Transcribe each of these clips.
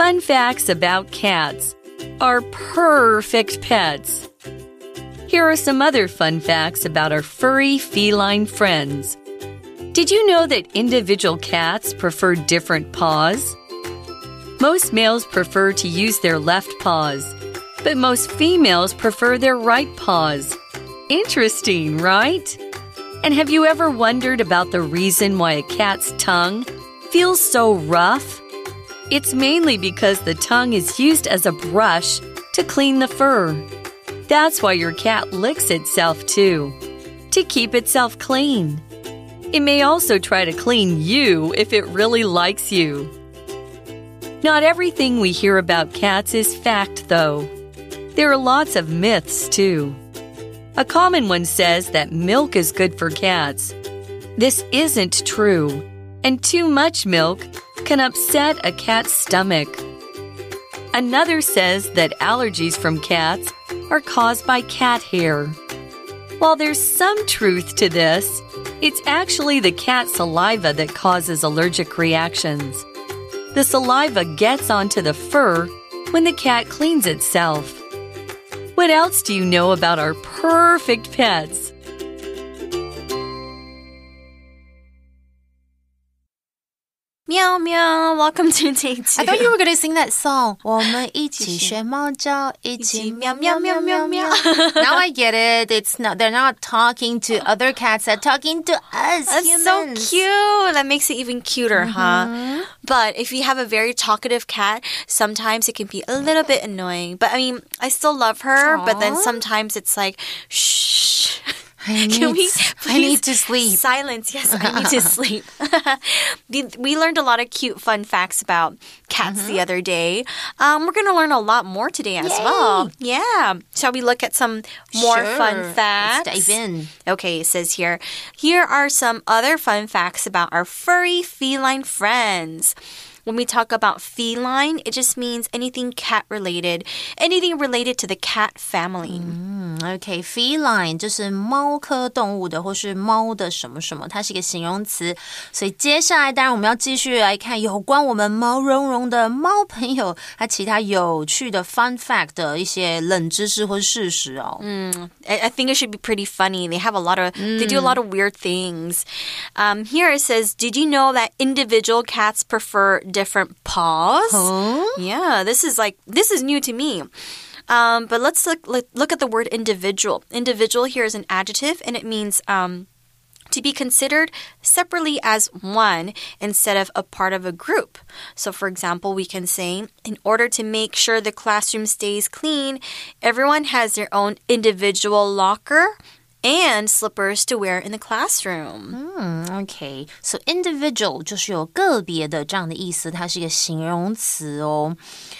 Fun facts about cats our perfect pets. Here are some other fun facts about our furry feline friends. Did you know that individual cats prefer different paws? Most males prefer to use their left paws, but most females prefer their right paws. Interesting, right? And have you ever wondered about the reason why a cat's tongue feels so rough? It's mainly because the tongue is used as a brush to clean the fur. That's why your cat licks itself too, to keep itself clean. It may also try to clean you if it really likes you. Not everything we hear about cats is fact, though. There are lots of myths, too. A common one says that milk is good for cats. This isn't true, and too much milk can upset a cat's stomach. Another says that allergies from cats are caused by cat hair. While there's some truth to this, it's actually the cat saliva that causes allergic reactions. The saliva gets onto the fur when the cat cleans itself. What else do you know about our perfect pets? Meow meow. Welcome to day two. I thought you were gonna sing that song. 我们一起学猫叫，一起喵喵喵喵喵。now I get it. It's not. They're not talking to other cats. They're talking to us. That's humans. so cute. That makes it even cuter, huh? But if you have a very talkative cat, sometimes it can be a little bit annoying. But I mean, I still love her. But then Aw. sometimes it's like, shh. I need, Can we I need please to sleep. Silence. Yes, I need to sleep. We- learned a lot of cute, fun facts about cats Mm-hmm. the other day. Um, we're going to learn a lot more today as well. Yeah. Shall we look at some more Sure. fun facts? Let's dive in. Okay, it says here here are some other fun facts about our furry feline friends. When we talk about feline, it just means anything cat related, anything related to the cat family. OK, feline 就是猫科动物的，或是猫的什么什么，它是一个形容词。所以接下来，当然我们要继续来看有关我们毛茸茸的猫朋友，它其他有趣的 fun fact 的一些冷知识或是事实哦。 I, I think it should be pretty funny. They have a lot of, they do a lot of weird things. Um, here it says, Did you know that individual cats prefer Different paws? Yeah, this is like, this is new to me. Um, but let's look, look look at the word individual. Individual here is an adjective, and it means um, to be considered separately as one instead of a part of a group. So, for example, we can say, in order to make sure the classroom stays clean, everyone has their own individual locker and slippers to wear in the classroom. 嗯，OK，so、individual 就是有个别的这样的意思，它是一个形容词哦。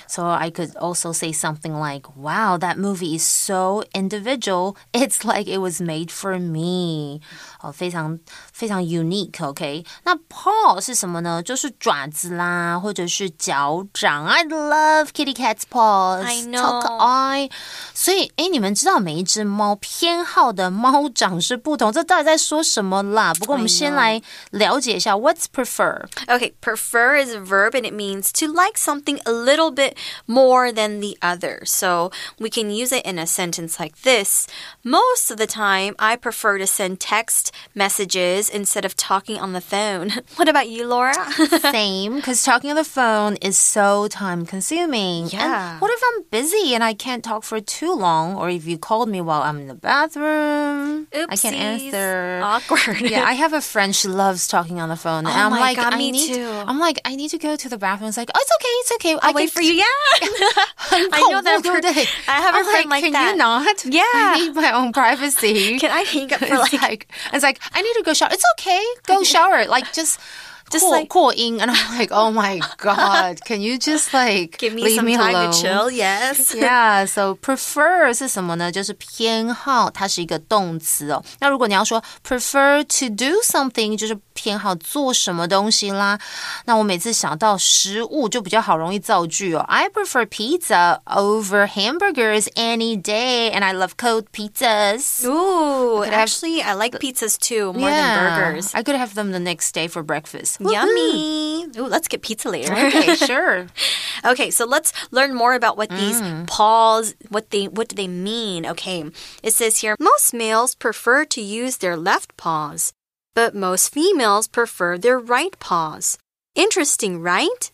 So I could also say something like, "Wow, that movie is so individual. It's like it was made for me." 哦，非常非常 unique。OK，那 paw 是什么呢？就是爪子啦，或者是脚掌。I love kitty cat's paws. I know. 超可爱。所以，哎，你们知道每一只猫偏好的猫 掌是不同，这到底在说什么啦？不过我们 I 先 know. 来了解一下 What's prefer？ Okay, prefer is a verb and it means to like something a little bit more than the other. So we can use it in a sentence like this Most of the time, I prefer to send text messages instead of talking on the phone. What about you, Laura? Same, because talking on the phone is so time consuming. Yeah. And what if I'm busy and I can't talk for too long? Or if you called me while I'm in the bathroom, Mm-hmm. I can't answer. Awkward. yeah, I have a friend. She loves talking on the phone. and Oh I'm my like, God, I me need, too. I'm like, I need to go to the bathroom. It's like, oh, it's okay, it's okay. I'll wait for you. Yeah. I know that. I per- I have a I'm friend like can that. you not? Yeah. I need my own privacy. Can I hang up for it's like like it's like I need to go shower. It's okay. Go shower. Like just Just cool, like- cool in, and I'm like, oh my god, can you just like give me leave some me time alone? to chill? Yes. Yeah, so prefer 是什么呢？就是偏好，它是一个动词哦。那如果你要说 prefer to do something，就是偏好做什么东西啦。那我每次想到食物就比较好容易造句哦。I prefer pizza over hamburgers any day, and I love cold pizzas. Ooh, have- actually, I like pizzas too more than burgers. I could have them the next day for breakfast. Yummy. Ooh, let's get pizza later. Okay, sure. Okay, so let's learn more about what these paws, what they what do they mean? Okay. It says here most males prefer to use their left paws, but most females prefer their right paws. Interesting, right?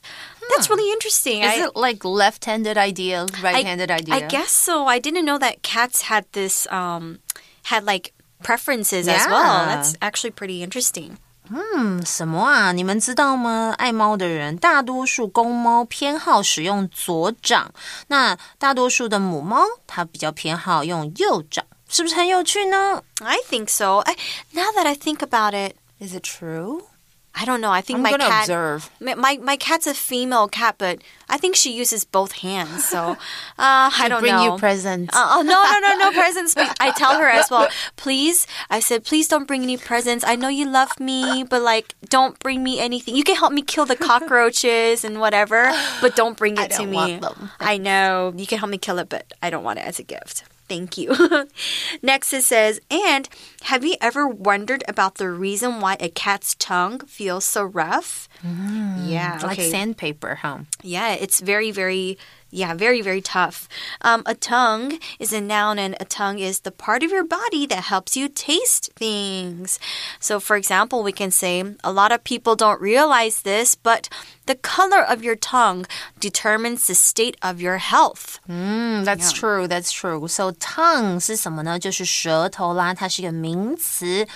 That's really interesting. Is I, it like left-handed idea, right-handed idea? I guess so. I didn't know that cats had this um had like preferences as well. That's actually pretty interesting. 嗯，什么啊？你们知道吗？爱猫的人，大多数公猫偏好使用左掌，那大多数的母猫它比较偏好用右掌，是不是很有趣呢 I think so. I, now that I think about it,？Is it true? I don't know. I think I'm my cat observe. My, my my cat's a female cat, but I think she uses both hands. So uh, I don't Bring know. Bring you presents. Uh, oh no no no no presents! But I tell her as well. Please, I said, please don't bring any presents. I know you love me, but like, don't bring me anything. You can help me kill the cockroaches and whatever, but don't bring it I to me. I know you can help me kill it, but I don't want it as a gift. Thank you. Next it says, and have you ever wondered about the reason why a cat's tongue feels so rough? yeah, like okay. sandpaper, huh? Yeah, it's very, very, yeah, very, very tough. Um, a tongue is a noun, and a tongue is the part of your body that helps you taste things. So, for example, we can say, a lot of people don't realize this, but the color of your tongue determines the state of your health. 嗯，That's true, that's true. So tongue 是什么呢？就是舌头啦，它是一个名词，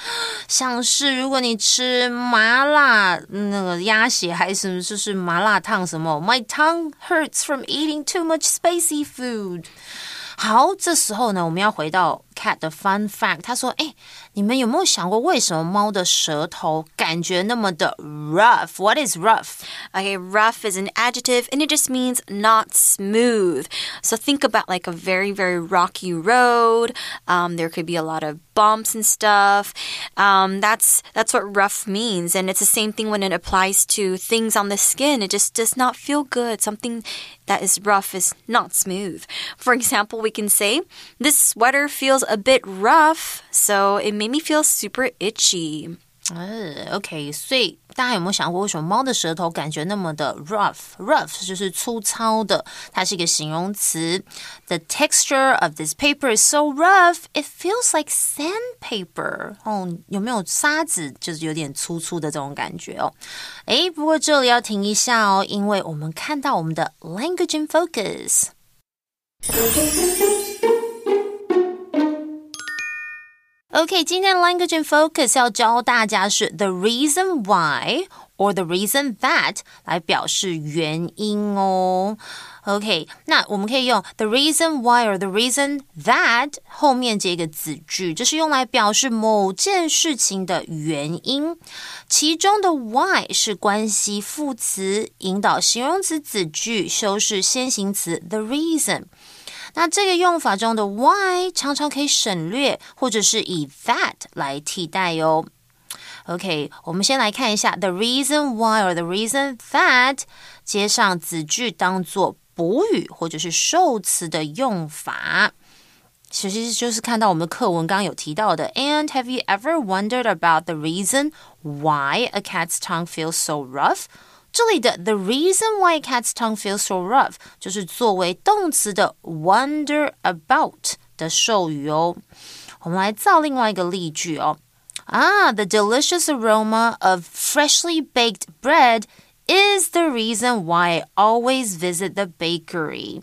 像是如果你吃麻辣那个鸭血还是什么，就是麻辣烫什么，My tongue hurts from eating too much spicy food。好，这时候呢，我们要回到 Cat 的 fun fact。他说：“哎，你们有没有想过，为什么猫的舌头感觉那么的 rough？What is rough？ Okay, rough is an adjective and it just means not smooth. So think about like a very, very rocky road. Um, there could be a lot of bumps and stuff. Um, that's that's what rough means, and it's the same thing when it applies to things on the skin. It just does not feel good. Something that is rough is not smooth. For example, we can say, "This sweater feels a bit rough, so it made me feel super itchy." 呃，OK，所以大家有没有想过，为什么猫的舌头感觉那么的 rough？rough 就是粗糙的，它是一个形容词。The texture of this paper is so rough, it feels like sandpaper。哦，有没有沙子？就是有点粗粗的这种感觉哦。诶，不过这里要停一下哦，因为我们看到我们的 language in focus。 OK，今天 Language in Focus 要教大家是 the reason why or the reason that 来表示原因哦。OK，那我们可以用 the reason why or the reason that 后面这个子句，这是用来表示某件事情的原因。其中的 why 是关系副词，引导形容词子句，修饰先行词 the reason。那这个用法中的 why 常常可以省略，或者是以 that 来替代哟。OK，我们先来看一下 the reason why or the reason that 接上子句当做补语或者是受词的用法。其实就是看到我们的课文刚刚有提到的，And have you ever wondered about the reason why a cat's tongue feels so rough？这里的 the reason why a cat's tongue feels so rough 就是作为动词的 wonder about 的授予哦。我们来造另外一个例句哦。啊，the delicious aroma of freshly baked bread is the reason why I always visit the bakery。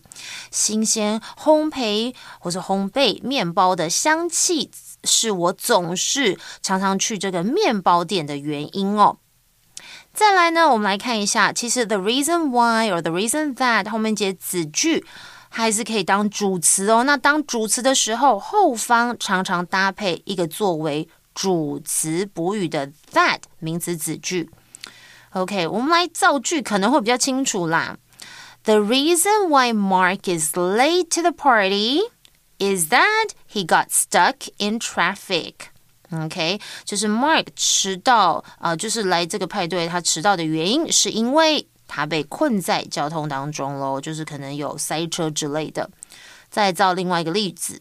新鲜烘焙或者烘焙面包的香气是我总是常常去这个面包店的原因哦。 再来呢，我们来看一下，其实 the reason why or the reason that 后面接子句还是可以当主词哦。那当主词的时候，后方常常搭配一个作为主词补语的 that 名词子句。OK，我们来造句可能会比较清楚啦。The reason why Mark is late to the party is that he got stuck in traffic. OK，就是 Mark 迟到啊、呃，就是来这个派对他迟到的原因是因为他被困在交通当中喽，就是可能有塞车之类的。再造另外一个例子，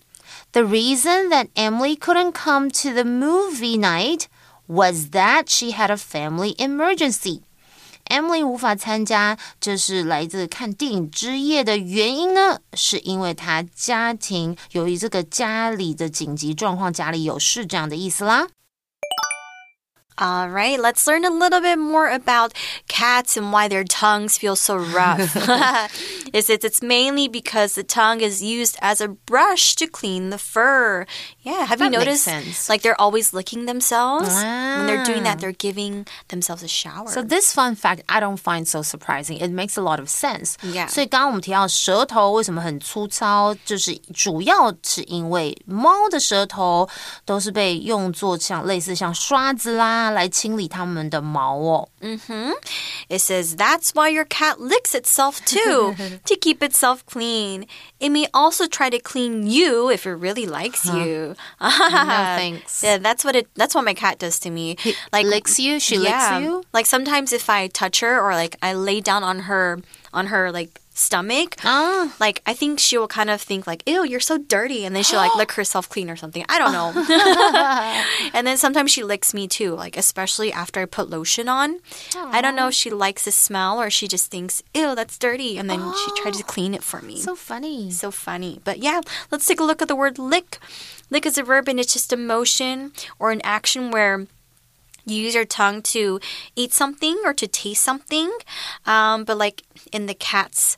The reason that Emily couldn't come to the movie night was that she had a family emergency. Emily 无法参加，这是来自看电影之夜的原因呢？是因为她家庭由于这个家里的紧急状况，家里有事这样的意思啦。All right, let's learn a little bit more about cats and why their tongues feel so rough. it says it's mainly because the tongue is used as a brush to clean the fur. Yeah, have That you makes noticed? sense. Like they're always licking themselves. When they're doing Ah. that, they're giving themselves a shower. So this fun fact I don't find so surprising. It makes a lot of sense. Yeah. 所以刚刚我们提到舌头为什么很粗糙，就是主要是因为猫的舌头都是被用作像类似像刷子啦 来清理它们的毛哦。 It says that's why your cat licks itself too, to keep itself clean. It may also try to clean you if it really likes you. No thanks. Yeah, that's what it. That's what my cat does to me. Like licks you? She yeah, licks you? Like sometimes if I touch her or like I lay down on her on her like stomach. Ah. Like I think she will kind of think like, "Ew, you're so dirty," and then she'll like lick herself clean or something. I don't know. and then sometimes she licks me too, like especially after I put lotion on. I don't know if she likes the smell or she just thinks, "Ew, that's dirty," and then she tries to clean it for me. So funny. So funny. But yeah, let's take a look at the word lick. Lick is a verb and it's just a motion or an action where you use your tongue to eat something or to taste something. Um, but like in the cat's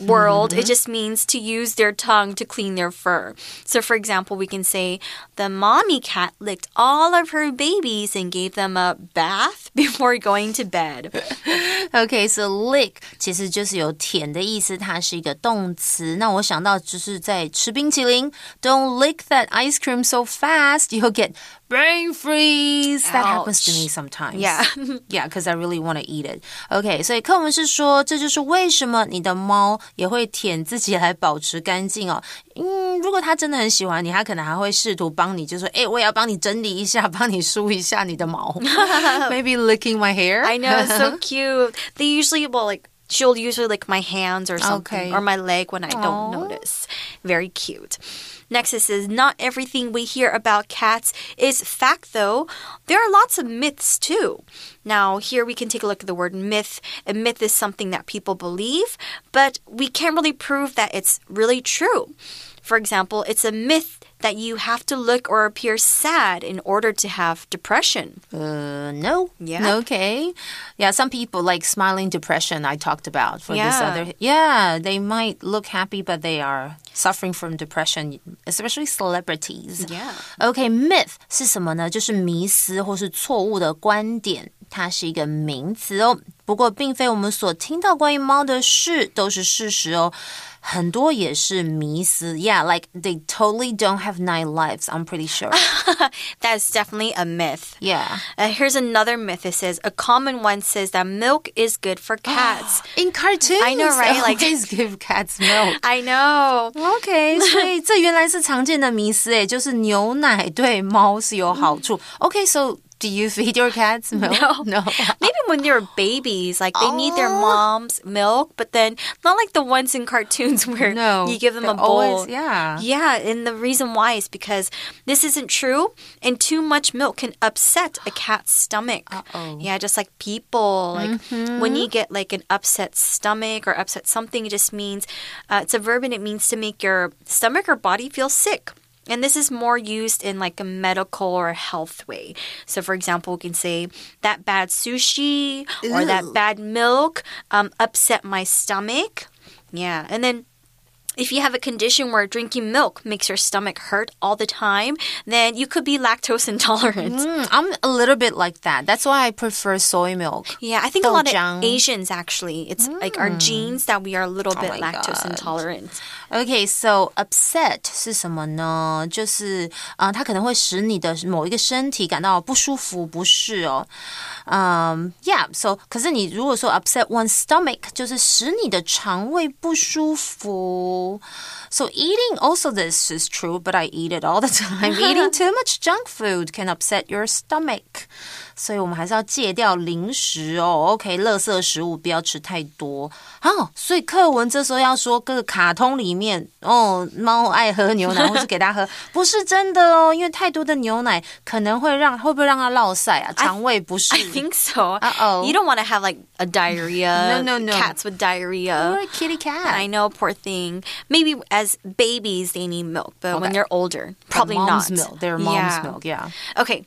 world, it just means to use their tongue to clean their fur. So, for example, we can say the mommy cat licked all of her babies and gave them a bath before going to bed. OK，so lick 其实就是有舔的意思，它是一个动词。那我想到就是在吃冰淇淋，Don't lick that ice cream so fast, you'll get brain freeze. That happens to me Ouch. sometimes. Yeah. yeah, because I really want to eat it. OK，所以课文是说，这就是为什么你的猫也会舔自己来保持干净哦。嗯，如果它真的很喜欢你，它可能还会试图帮你，就说：“哎，我也要帮你整理一下，帮你梳一下你的毛。” Maybe licking my hair. I know, so cute. They usually will like she'll usually lick my hands or something Okay. or my leg when I don't notice. Very cute. Next it says not everything we hear about cats is fact though. There are lots of myths too. Now here we can take a look at the word myth. A myth is something that people believe, but we can't really prove that it's really true. For example, it's a myth that you have to look or appear sad in order to have depression. Uh, no. Yeah. Okay. Yeah, some people like smiling depression I talked about for this Yeah. other. Yeah, they might look happy, but they are suffering from depression, especially celebrities. Yeah. OK, myth 是什么呢？就是迷思或是错误的观点， 它是一个名词哦。不过，并非我们所听到关于猫的事都是事实哦。很多也是迷思，Yeah, like they totally don't have nine lives. I'm pretty sure. That's definitely a myth. Yeah. Uh, here's another myth. It says a common one says that milk is good for cats. In cartoons, I know, right? Like- always give cats milk. I know. OK，所以这原来是常见的迷思诶，就是牛奶对猫是有好处。OK，so、 do you feed your cats milk? No. no. Maybe when they're babies, like they need their mom's milk, but then not like the ones in cartoons where No, you give them a bowl. always- yeah. Yeah, and the reason why is because this isn't true, and too much milk can upset a cat's stomach. Uh-oh. Yeah, just like people. Like when you get like an upset stomach or upset something, it just means uh, it's a verb and it means to make your stomach or body feel sick. And this is more used in like a medical or health way. So, for example, we can say that bad sushi or that bad milk um, upset my stomach. Yeah, and then if you have a condition where drinking milk makes your stomach hurt all the time, then you could be lactose intolerant. Mm, I'm a little bit like that. That's why I prefer soy milk. Yeah, I think a lot of豆浆. Asians actually, it's like our genes that we are a little bit Mm. Oh my lactose God. intolerant. Okay, so upset 是什么呢？就是啊、呃它可能会使你的某一个身体感到不舒服、不适哦。嗯、y e a h so 可是你如果说 upset one's stomach，就是使你的肠胃不舒服。 So eating also this is true, but I eat it all the time. eating too much junk food can upset your stomach. 所以我们还是要戒掉零食哦。OK，垃圾食物不要吃太多。好，所以课文这时候要说，各个卡通里面哦，猫爱喝牛奶，或是给它喝，不是真的哦，因为太多的牛奶可能会让会不会让它落塞啊，肠胃不适。I think so. Uh-oh. You don't want to have like a diarrhea. No, no, no. Cats with diarrhea. Or a kitty cat. I know, poor thing. Maybe as babies they need milk, but when they're older, probably mom's not. milk. Their mom's Yeah. milk. Yeah. Okay.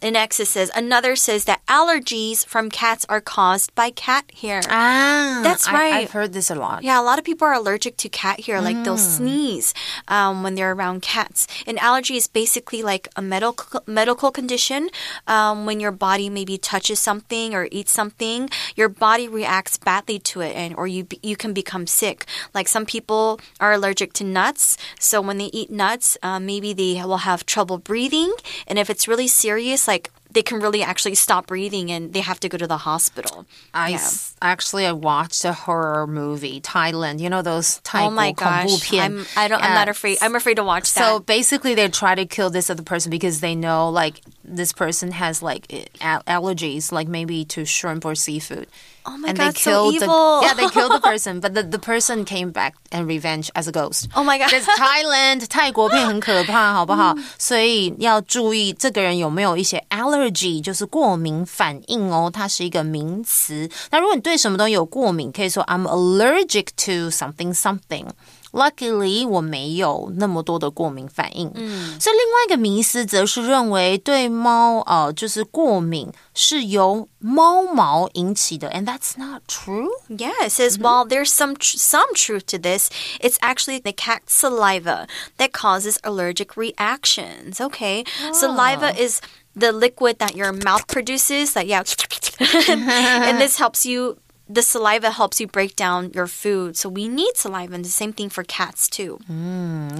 And next it says another says that allergies from cats are caused by cat hair. Ah, That's right. I've heard this a lot. Yeah, a lot of people are allergic to cat hair. Like they'll Mm. sneeze um, when they're around cats. An allergy is basically like a medical medical condition. Um, when your body maybe touches something or eats something, your body reacts badly to it, and or you you can become sick. Like some people are allergic to nuts, so when they eat nuts, uh, maybe they will have trouble breathing, and if it's really serious, like they can really actually stop breathing and they have to go to the hospital. I yeah. actually I watched a horror movie, Thailand. You know those Thai oh my gosh, I'm, I don't. I'm not afraid. I'm afraid to watch that. So basically, they try to kill this other person because they know like this person has like al- allergies, like maybe to shrimp or seafood. Oh my and God, they so killed evil. the yeah they killed the person, but the, the person came back and revenge as a ghost. Oh my god. Because Thailand 泰国片很可怕，好不好？所以要注意这个人有没有一些 allergy，就是过敏反应哦，它是一个名词。那如果你对什么东西有过敏，可以说 I'm allergic to something something。Luckily，我没有那么多的过敏反应。嗯，所以另外一个迷思则是认为对 猫呃就是过敏是由猫毛引起的，and that's not true. Yeah, it says while there's some tr- some truth to this, it's actually the cat saliva that causes allergic reactions. Okay, saliva is the liquid that your mouth produces. That yeah, and this helps you. The saliva helps you break down your food, so we need saliva. And the same thing for cats too.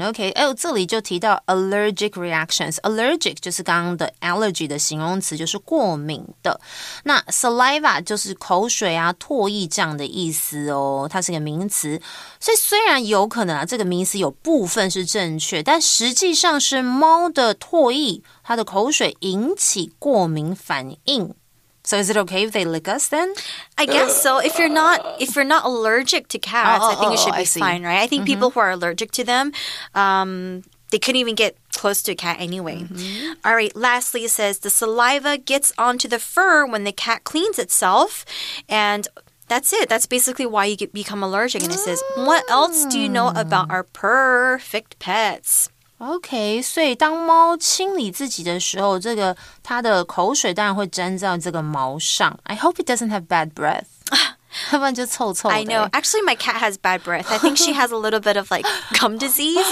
OK，哎，这里就提到 allergic reactions。allergic 就是刚刚的 allergy 的形容词，就是过敏的。那 saliva 就是口水啊、唾液这样的意思哦，它是个名词。所以虽然有可能啊，这个名词有部分是正确，但实际上是猫的唾液、它的口水引起过敏反应。 So is it okay if they lick us then? I guess uh, so. If you're not if you're not allergic to cats, Oh, I think oh, it should oh, be fine, right? I think mm-hmm. people who are allergic to them, um, they couldn't even get close to a cat anyway. Mm-hmm. All right. Lastly, it says the saliva gets onto the fur when the cat cleans itself, and that's it. That's basically why you get, become allergic. And it says, what else do you know about mm. our perfect pets? OK，所以当猫清理自己的时候，这个它的口水当然会沾在这个毛上。I hope it doesn't have bad breath，要不然就臭臭的。 I know. Actually, my cat has bad breath. I think she has a little bit of like gum disease.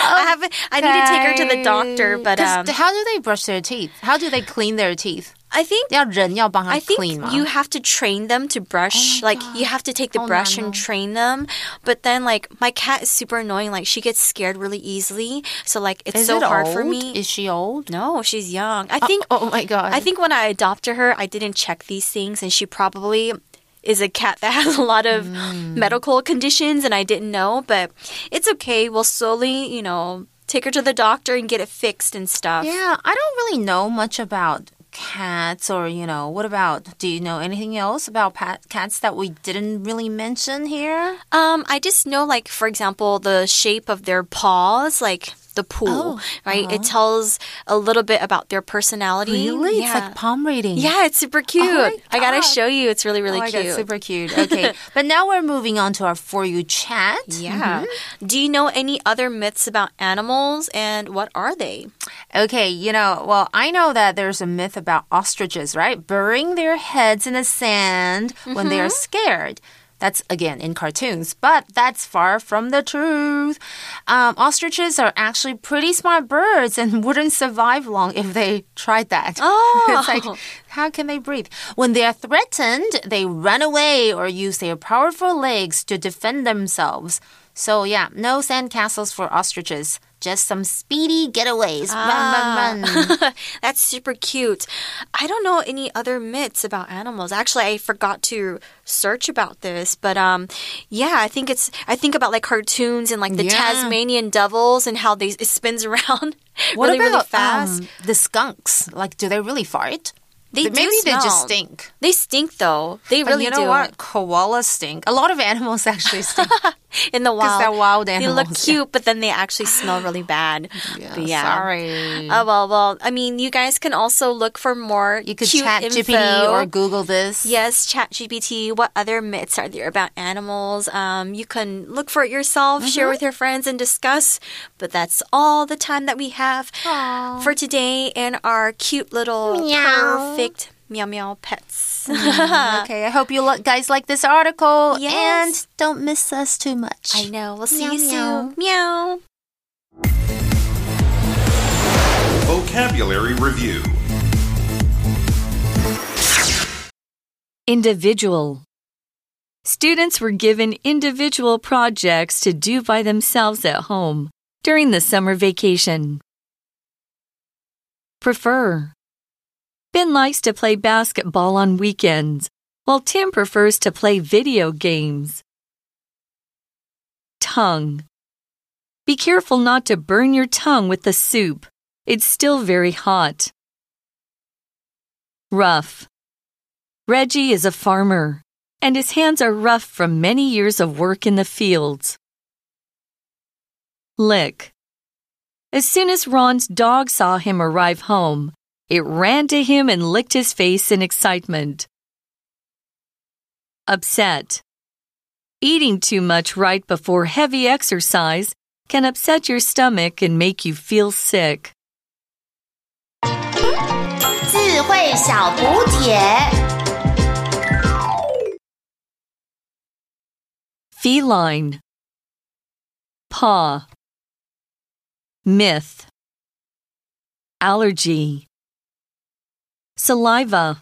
I haven't. I need to take her to the doctor, but 'Cause um, how do they brush their teeth? How do they clean their teeth? I think 要人要帮他 I think clean 吗 you have to train them to brush. like you have to take the Oh, brush no, and no. train them. But then like my cat is super annoying. Like she gets scared really easily. So like it's Is so it hard old? for me. Is she old? no, she's young. I think oh my god. I think when I adopted her, I didn't check these things, and she probably is a cat that has a lot of Mm. medical conditions, and I didn't know. But it's okay. We'll slowly, you know, take her to the doctor and get it fixed and stuff. Yeah, I don't really know much about cats or you know what about do you know anything else about cats that we didn't really mention here? Um, I just know, like, for example, the shape of their paws, like the pool, Oh, right? It tells a little bit about their personality. really Yeah. it's like palm reading yeah, it's super cute. my I gotta show you. It's really, really oh cute. God, super cute okay but now we're moving on to our for you chat yeah. Mm-hmm. Do you know any other myths about animals and what are they? Okay, you know, well, I know that there's a myth about ostriches, right? Burying their heads in the sand when they are scared. That's again in cartoons, but that's far from the truth. Um, ostriches are actually pretty smart birds and wouldn't survive long if they tried that. Oh. it's like, how can they breathe? When they are threatened, they run away or use their powerful legs to defend themselves. So, yeah, no sandcastles for ostriches. Just some speedy getaways. Run, run, run. That's super cute. I don't know any other myths about animals. Actually, I forgot to search about this, but um, yeah, I think it's. I think about like cartoons and like the Yeah. Tasmanian devils and how they it spins around What really about really fast. um, the skunks? Like, do they really fart? They do Maybe they just stink. They stink though. They But really you know do. what? Koalas stink. A lot of animals actually stink. In the wild, they're wild animals. They look animals, yeah. cute, but then they actually smell really bad. But yeah. Sorry. Oh well, well. I mean, you guys can also look for more. you could cute chat info. GPT or Google this. Yes, ChatGPT. What other myths are there about animals? Um, you can look for it yourself, share Mm-hmm. with your friends, and discuss. But that's all the time that we have for today in our cute little Meow. perfect meow meow pets. Mm-hmm. Okay, I hope you lo- guys like this article Yes. and don't miss us too much. I know. We'll see Meow, you soon. meow. Meow. Vocabulary Review Individual. Students were given individual projects to do by themselves at home during the summer vacation. Prefer. Ben likes to play basketball on weekends, while Tim prefers to play video games. Tongue. Be careful not to burn your tongue with the soup. It's still very hot. Rough. Reggie is a farmer, and his hands are rough from many years of work in the fields. Lick. As soon as Ron's dog saw him arrive home, it ran to him and licked his face in excitement. Upset. Eating too much right before heavy exercise can upset your stomach and make you feel sick. 智慧小补帖。 Feline. Paw. Myth. Allergy. Saliva.